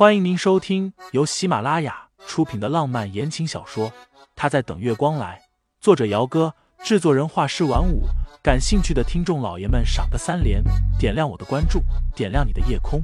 欢迎您收听由喜马拉雅出品的浪漫言情小说《他在等月光来》，作者：姚哥，制作人：画师晚舞。感兴趣的听众老爷们，赏个三连，点亮我的关注，点亮你的夜空。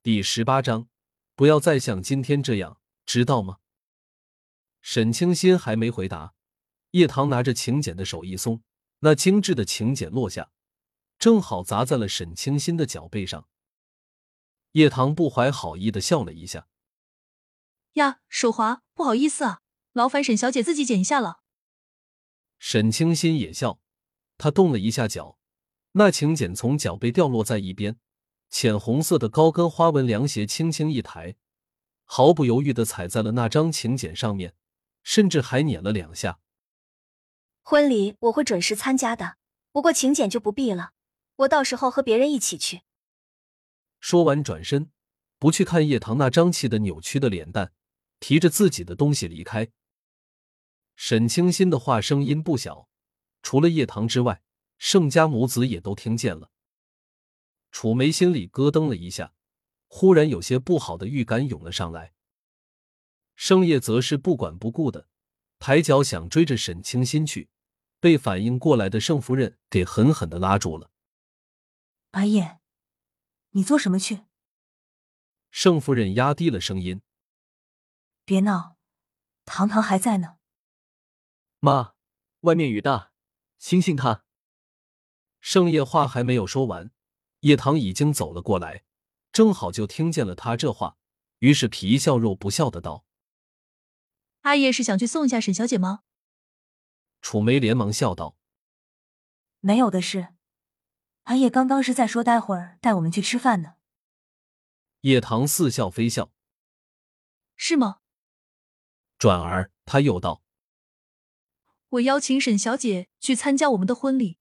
第十八章，不要再像今天这样，知道吗？沈清心还没回答。叶棠拿着请柬的手一松，那精致的请柬落下，正好砸在了沈清新的脚背上。叶棠不怀好意的笑了一下：“呀，手滑，不好意思啊，劳烦沈小姐自己剪一下了。”沈清心也笑，她动了一下脚，那请柬从脚背掉落在一边，浅红色的高跟花纹凉鞋轻轻一抬，毫不犹豫的踩在了那张请柬上面，甚至还碾了两下。婚礼我会准时参加的，不过请柬就不必了，我到时候和别人一起去。说完，转身不去看叶棠那张气的扭曲的脸蛋，提着自己的东西离开。沈清心的话声音不小，除了叶棠之外，盛家母子也都听见了。楚梅心里咯噔了一下，忽然有些不好的预感涌了上来。盛叶则是不管不顾的。抬脚想追着沈清心去，被反应过来的盛夫人给狠狠的拉住了。阿叶，你做什么去？盛夫人压低了声音：“别闹，糖糖还在呢。”妈，外面雨大，星星他。盛叶话还没有说完，叶棠已经走了过来，正好就听见了他这话，于是皮笑肉不笑的道。阿叶是想去送一下沈小姐吗？楚梅连忙笑道：“没有的事，俺也刚刚是在说待会儿带我们去吃饭呢。”叶棠似笑非笑：“是吗？”转而他又道：“我邀请沈小姐去参加我们的婚礼，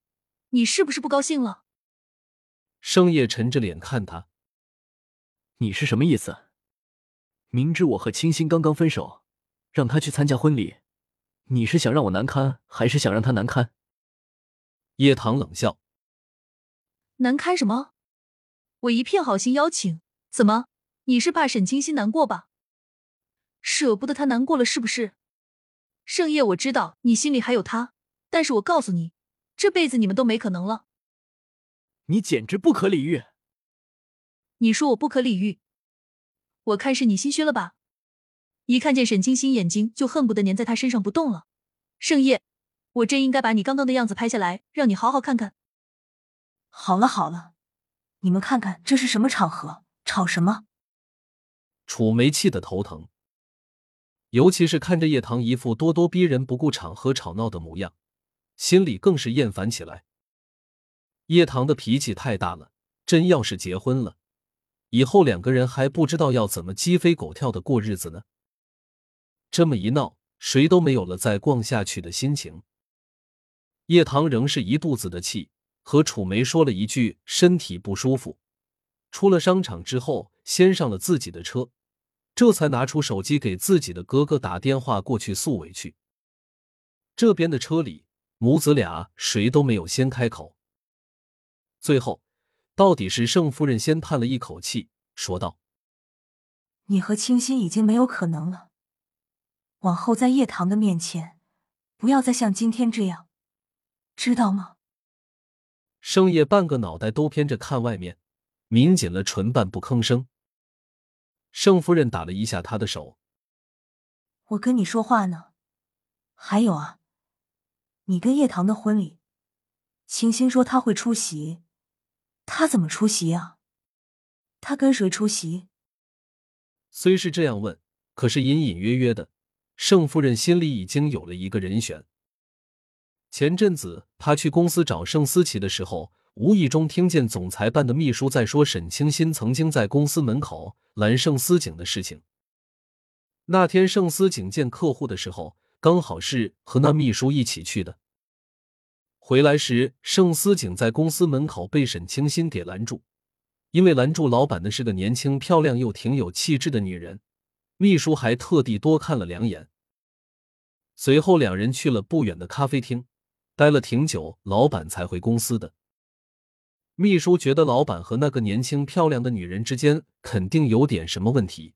你是不是不高兴了？”盛夜沉着脸看他：“你是什么意思？明知我和清新刚刚分手。”让她去参加婚礼，你是想让我难堪，还是想让他难堪？叶棠冷笑：“难堪什么？我一片好心邀请，怎么？你是怕沈清心难过吧？舍不得他难过了是不是？盛夜，我知道你心里还有他，但是我告诉你，这辈子你们都没可能了。你简直不可理喻！你说我不可理喻？我看是你心虚了吧？”一看见沈清心，眼睛就恨不得粘在他身上不动了。盛夜，我真应该把你刚刚的样子拍下来，让你好好看看。好了好了，你们看看这是什么场合，吵什么？楚梅气得头疼，尤其是看着叶棠一副咄咄逼人、不顾场合吵闹的模样，心里更是厌烦起来。叶棠的脾气太大了，真要是结婚了，以后两个人还不知道要怎么鸡飞狗跳的过日子呢。这么一闹，谁都没有了再逛下去的心情。叶棠仍是一肚子的气，和楚梅说了一句身体不舒服。出了商场之后，先上了自己的车，这才拿出手机给自己的哥哥打电话过去诉委屈。这边的车里，母子俩谁都没有先开口。最后，到底是盛夫人先叹了一口气，说道：“你和清新已经没有可能了。”往后在叶棠的面前，不要再像今天这样，知道吗？盛夜半个脑袋都偏着看外面，抿紧了唇，瓣不吭声。盛夫人打了一下他的手：“我跟你说话呢。还有啊，你跟叶棠的婚礼，清心说他会出席，他怎么出席啊？他跟谁出席？”虽是这样问，可是隐隐约约的。盛夫人心里已经有了一个人选。前阵子她去公司找盛思琪的时候，无意中听见总裁办的秘书在说沈清心曾经在公司门口拦盛思景的事情。那天盛思景见客户的时候，刚好是和那秘书一起去的。回来时，盛思景在公司门口被沈清心给拦住，因为拦住老板的是个年轻漂亮又挺有气质的女人。秘书还特地多看了两眼。随后，两人去了不远的咖啡厅，待了挺久，老板才回公司的。秘书觉得老板和那个年轻漂亮的女人之间肯定有点什么问题，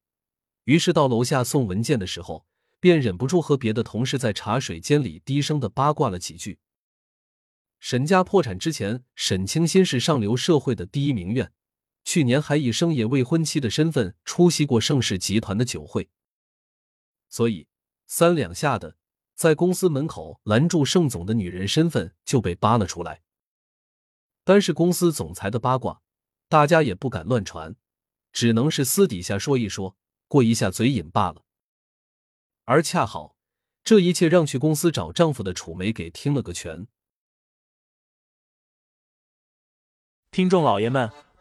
于是到楼下送文件的时候，便忍不住和别的同事在茶水间里低声的八卦了几句。沈家破产之前，沈清新是上流社会的第一名媛，去年还以生野未婚妻的身份出席过盛世集团的酒会，所以三两下的在公司门口拦住盛总的女人身份就被扒了出来。但是公司总裁的八卦，大家也不敢乱传，只能是私底下说一说，过一下嘴瘾罢了。而恰好这一切让去公司找丈夫的楚梅给听了个全。听众老爷们，